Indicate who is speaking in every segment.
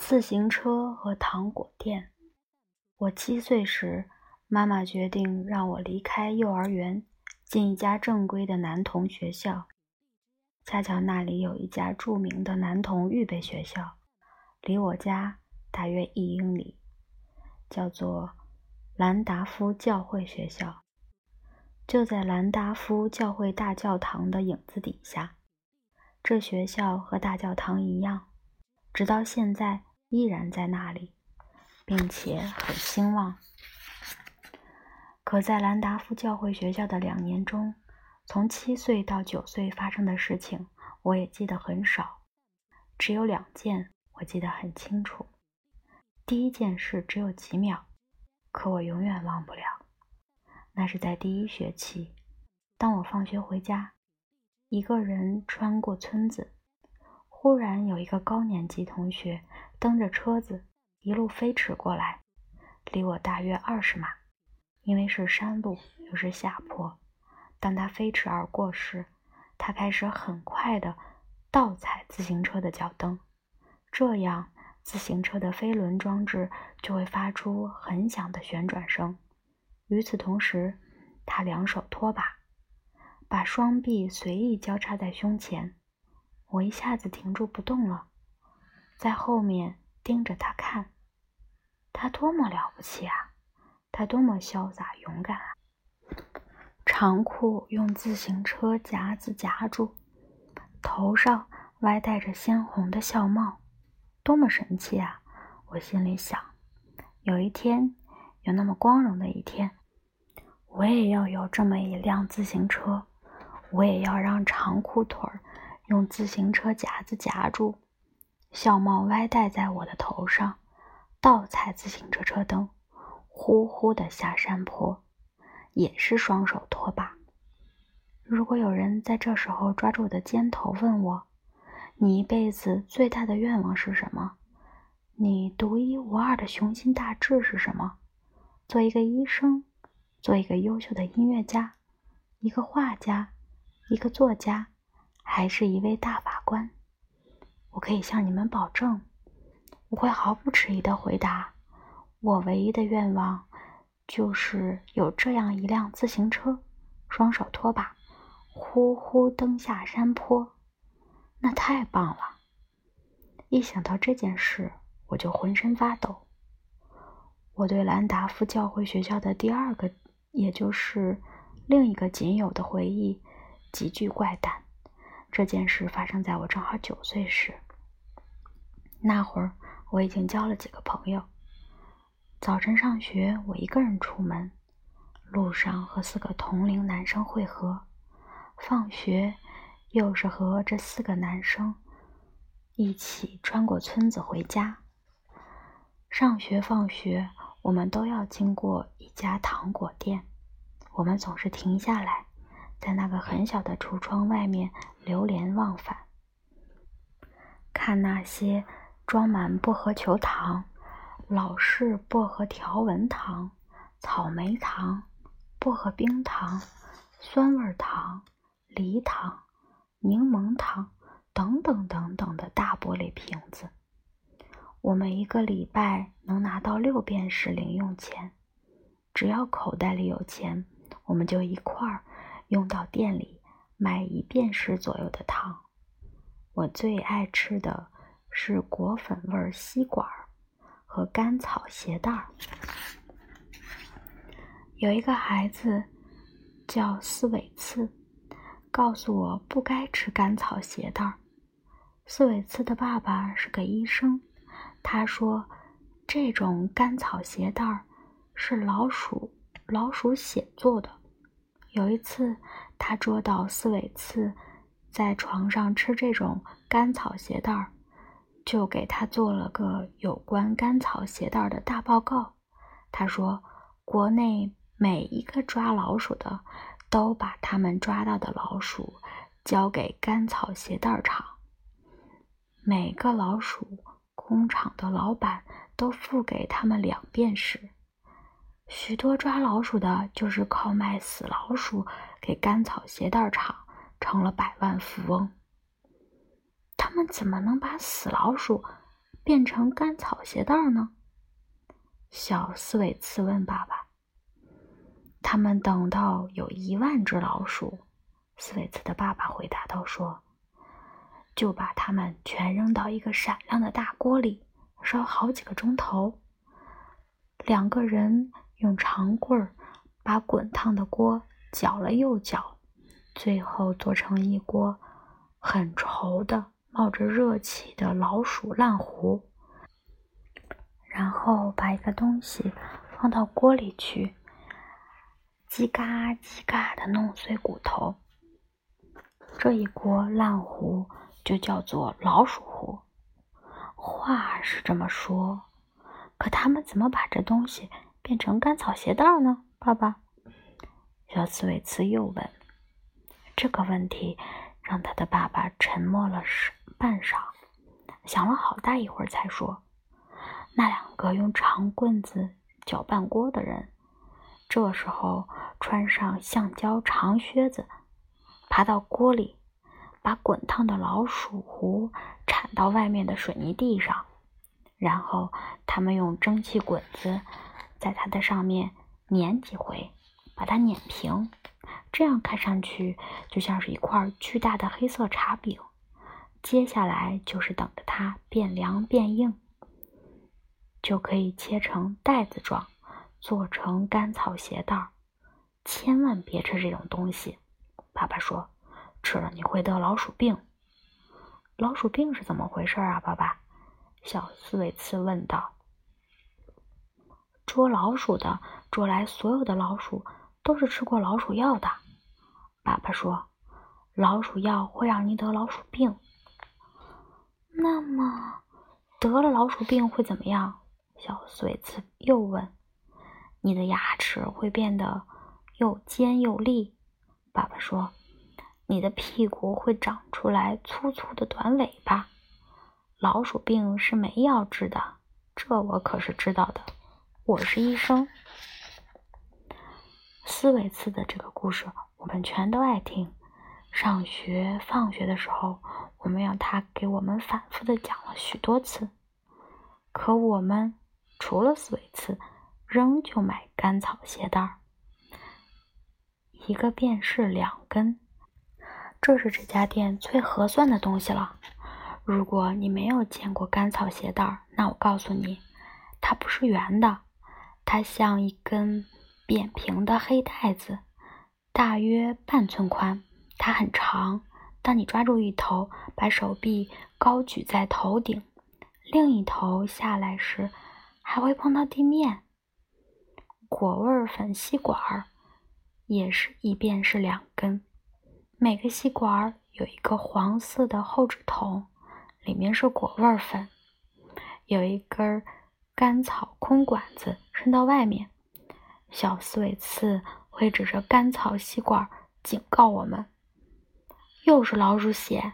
Speaker 1: 自行车和糖果店。我七岁时，妈妈决定让我离开幼儿园，进一家正规的男童学校。恰巧那里有一家著名的男童预备学校，离我家大约一英里，叫做兰达夫教会学校。就在兰达夫教会大教堂的影子底下。这学校和大教堂一样，直到现在依然在那里，并且很兴旺。可在兰达夫教会学校的两年中，从七岁到九岁发生的事情，我也记得很少。只有两件我记得很清楚。第一件事只有几秒，可我永远忘不了。那是在第一学期，当我放学回家。一个人穿过村子，忽然有一个高年级同学蹬着车子一路飞驰过来，离我大约二十码。因为是山路又是下坡，当他飞驰而过时，他开始很快地倒踩自行车的脚蹬，这样自行车的飞轮装置就会发出很响的旋转声。与此同时，他两手托把。把双臂随意交叉在胸前，我一下子停住不动了，在后面盯着他看。他多么了不起啊！他多么潇洒勇敢啊！长裤用自行车夹子夹住，头上歪戴着鲜红的校帽，多么神气啊！我心里想，有一天，有那么光荣的一天，我也要有这么一辆自行车。我也要让长裤腿儿用自行车夹子夹住，小帽歪戴在我的头上，倒踩自行车车灯，呼呼的下山坡，也是双手托把。如果有人在这时候抓住我的肩头问我：“你一辈子最大的愿望是什么？你独一无二的雄心大志是什么？做一个医生，做一个优秀的音乐家，一个画家。”一个作家，还是一位大法官？我可以向你们保证，我会毫不迟疑的回答：我唯一的愿望就是有这样一辆自行车，双手拖把，呼呼蹬下山坡。那太棒了！一想到这件事，我就浑身发抖。我对兰达夫教会学校的第二个，也就是另一个仅有的回忆。极具怪诞。这件事发生在我正好九岁时。那会儿我已经交了几个朋友。早晨上学，我一个人出门，路上和四个同龄男生会合；放学，又是和这四个男生一起穿过村子回家。上学放学，我们都要经过一家糖果店，我们总是停下来。在那个很小的橱窗外面流连忘返，看那些装满薄荷球糖、老式薄荷条纹糖、草莓糖、薄荷冰糖、酸味糖、梨糖、柠檬糖等等等等的大玻璃瓶子。我们一个礼拜能拿到六便士零用钱，只要口袋里有钱，我们就一块儿。用到店里买一便士左右的糖。我最爱吃的是果粉味吸管和甘草鞋带儿。有一个孩子叫斯韦茨，告诉我不该吃甘草鞋带儿。斯韦茨的爸爸是个医生，他说这种甘草鞋带儿是老鼠老鼠血做的。有一次，他捉到斯韦茨在床上吃这种甘草鞋带儿，就给他做了个有关甘草鞋带儿的大报告。他说，国内每一个抓老鼠的都把他们抓到的老鼠交给甘草鞋带儿厂，每个老鼠工厂的老板都付给他们两便士。许多抓老鼠的，就是靠卖死老鼠给甘草鞋带厂，成了百万富翁。他们怎么能把死老鼠变成干草鞋带呢？小斯韦茨问爸爸。他们等到有一万只老鼠，斯韦茨的爸爸回答道：“说，就把它们全扔到一个闪亮的大锅里，烧好几个钟头。两个人用长棍儿把滚烫的锅搅了又搅，最后做成一锅很稠的、冒着热气的老鼠烂糊。然后把一个东西放到锅里去。”叽嘎叽嘎的弄碎骨头，这一锅烂糊就叫做老鼠糊。话是这么说，可他们怎么把这东西变成干草鞋带呢？爸爸，小刺猬茨又问。这个问题让他的爸爸沉默了半晌，想了好大一会儿，才说：“那两个用长棍子搅拌锅的人。”这时候，穿上橡胶长靴子，爬到锅里，把滚烫的老鼠糊铲到外面的水泥地上，然后他们用蒸汽滚子在它的上面碾几回，把它碾平。这样看上去就像是一块巨大的黑色茶饼。接下来就是等着它变凉变硬，就可以切成袋子状。做成干草鞋带儿，千万别吃这种东西。爸爸说，吃了你会得老鼠病。老鼠病是怎么回事啊？爸爸，小刺猬刺问道。捉老鼠的捉来所有的老鼠都是吃过老鼠药的。爸爸说，老鼠药会让你得老鼠病。那么，得了老鼠病会怎么样？小斯维茨又问。你的牙齿会变得又尖又利，爸爸说。你的屁股会长出来粗粗的短尾巴。老鼠病是没药治的，这我可是知道的。我是医生。斯维茨的这个故事我们全都爱听。上学放学的时候，我们让他给我们反复的讲了许多次。可我们除了斯维茨。仍旧买干草鞋带儿，一个便是两根。这是这家店最合算的东西了。如果你没有见过干草鞋带儿，那我告诉你，它不是圆的，它像一根扁平的黑带子，大约半寸宽。它很长，当你抓住一头，把手臂高举在头顶，另一头下来时，还会碰到地面。果味粉吸管儿也是一边是两根，每个吸管儿有一个黄色的厚纸筒，里面是果味粉，有一根儿干草空管子伸到外面。小刺猬刺会指着干草吸管警告我们：“又是老鼠血！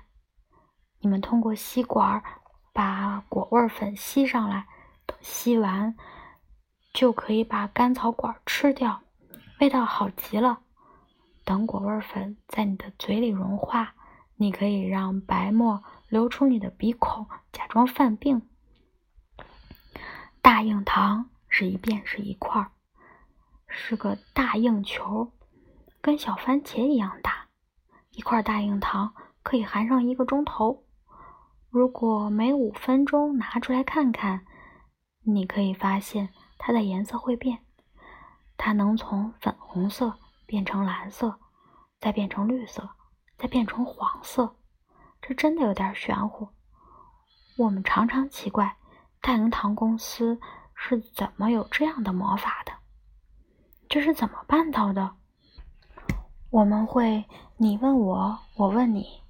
Speaker 1: 你们通过吸管把果味粉吸上来，等吸完。”就可以把甘草管吃掉，味道好极了。等果味粉在你的嘴里融化，你可以让白沫流出你的鼻孔，假装犯病。大硬糖是一便是一块儿，是个大硬球，跟小番茄一样大。一块大硬糖可以含上一个钟头。如果每五分钟拿出来看看，你可以发现。它的颜色会变，它能从粉红色变成蓝色，再变成绿色，再变成黄色。这真的有点玄乎。我们常常奇怪，大营糖公司是怎么有这样的魔法的？这是怎么办到的？我们会，你问我，我问你，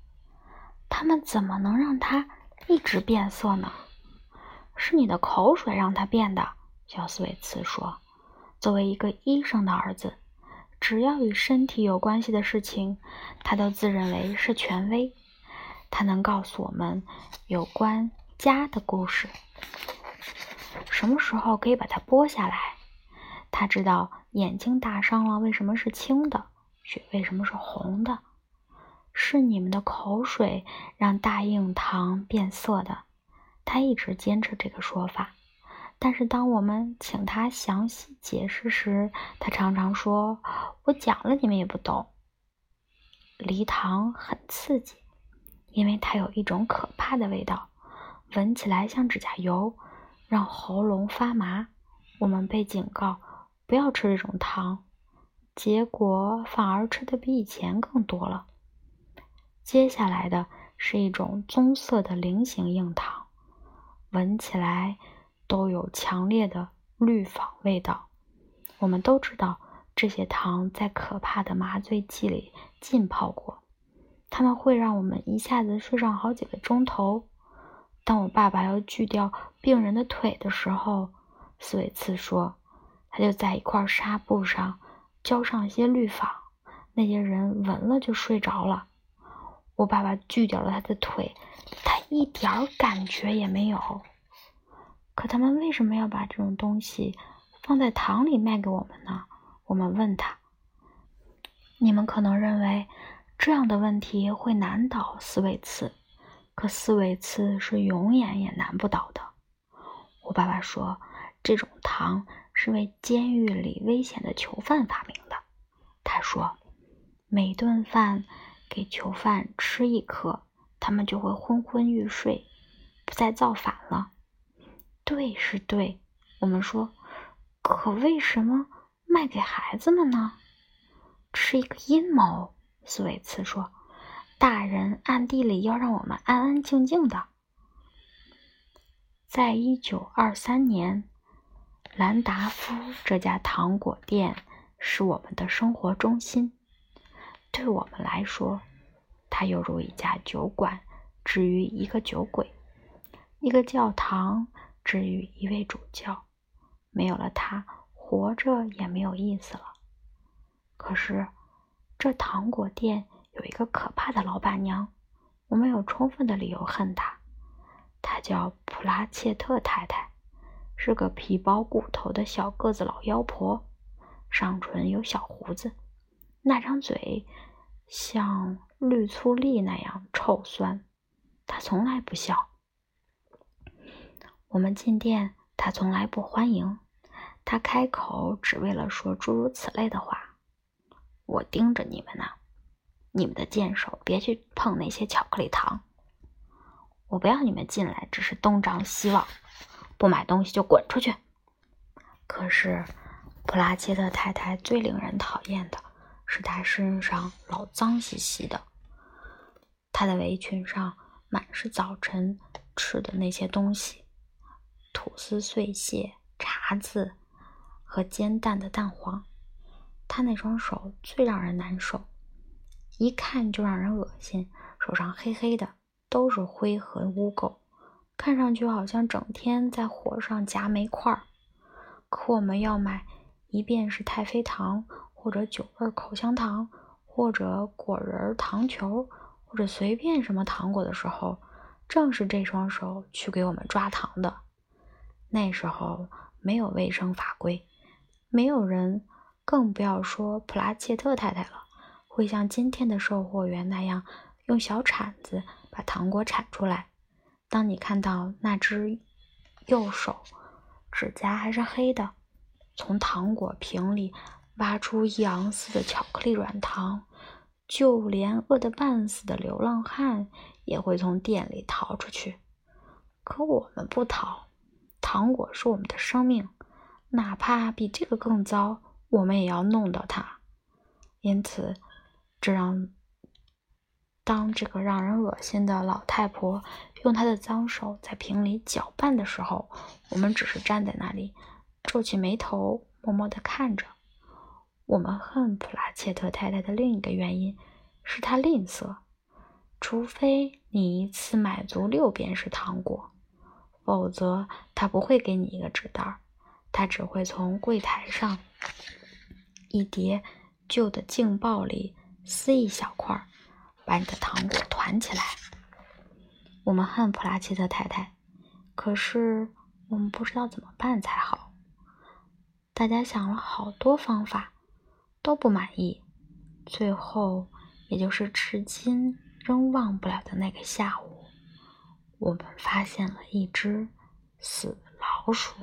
Speaker 1: 他们怎么能让它一直变色呢？是你的口水让它变的。小斯维茨说：“作为一个医生的儿子，只要与身体有关系的事情，他都自认为是权威。他能告诉我们有关家的故事。什么时候可以把它剥下来？他知道眼睛打伤了为什么是青的，血为什么是红的？是你们的口水让大硬糖变色的。他一直坚持这个说法。但是当我们请他详细解释时，他常常说：“我讲了，你们也不懂。”梨糖很刺激，因为它有一种可怕的味道，闻起来像指甲油，让喉咙发麻。我们被警告不要吃这种糖，结果反而吃的比以前更多了。接下来的是一种棕色的菱形硬糖，闻起来。都有强烈的氯仿味道。我们都知道这些糖在可怕的麻醉剂里浸泡过，它们会让我们一下子睡上好几个钟头。当我爸爸要锯掉病人的腿的时候，斯韦茨说，他就在一块纱布上浇上一些氯仿，那些人闻了就睡着了。我爸爸锯掉了他的腿，他一点感觉也没有。可他们为什么要把这种东西放在糖里卖给我们呢？我们问他。你们可能认为这样的问题会难倒斯韦茨，可斯韦茨是永远也难不倒的。我爸爸说，这种糖是为监狱里危险的囚犯发明的。他说，每顿饭给囚犯吃一颗，他们就会昏昏欲睡，不再造反了。对，是对。我们说，可为什么卖给孩子们呢？是一个阴谋。斯韦茨说：“大人暗地里要让我们安安静静的。”在一九二三年，兰达夫这家糖果店是我们的生活中心。对我们来说，它犹如一家酒馆，至于一个酒鬼，一个教堂。至于一位主教，没有了他，活着也没有意思了。可是，这糖果店有一个可怕的老板娘，我们有充分的理由恨她。她叫普拉切特太太，是个皮包骨头的小个子老妖婆，上唇有小胡子，那张嘴像绿粗粒那样臭酸。她从来不笑。我们进店，他从来不欢迎。他开口只为了说诸如此类的话。我盯着你们呢，你们的贱手，别去碰那些巧克力糖。我不要你们进来，只是东张西望。不买东西就滚出去。可是，普拉切特太太最令人讨厌的是她身上老脏兮兮的，她的围裙上满是早晨吃的那些东西。吐司碎屑、茶渍和煎蛋的蛋黄，他那双手最让人难受，一看就让人恶心。手上黑黑的，都是灰和污垢，看上去好像整天在火上夹煤块儿。可我们要买，一便是太妃糖，或者酒味口香糖，或者果仁糖球，或者随便什么糖果的时候，正是这双手去给我们抓糖的。那时候没有卫生法规，没有人，更不要说普拉切特太太了，会像今天的售货员那样用小铲子把糖果铲出来。当你看到那只右手指甲还是黑的，从糖果瓶里挖出一盎司的巧克力软糖，就连饿得半死的流浪汉也会从店里逃出去。可我们不逃。糖果是我们的生命，哪怕比这个更糟，我们也要弄到它。因此，这让当这个让人恶心的老太婆用她的脏手在瓶里搅拌的时候，我们只是站在那里，皱起眉头，默默地看着。我们恨普拉切特太太的另一个原因是她吝啬，除非你一次买足六便士糖果。否则，她不会给你一个纸袋，她只会从柜台上一叠旧的镜报里撕一小块，把你的糖果团起来。我们恨普拉切特太太，可是我们不知道怎么办才好。大家想了好多方法，都不满意。最后，也就是至今仍忘不了的那个下午。我们发现了一只死老鼠。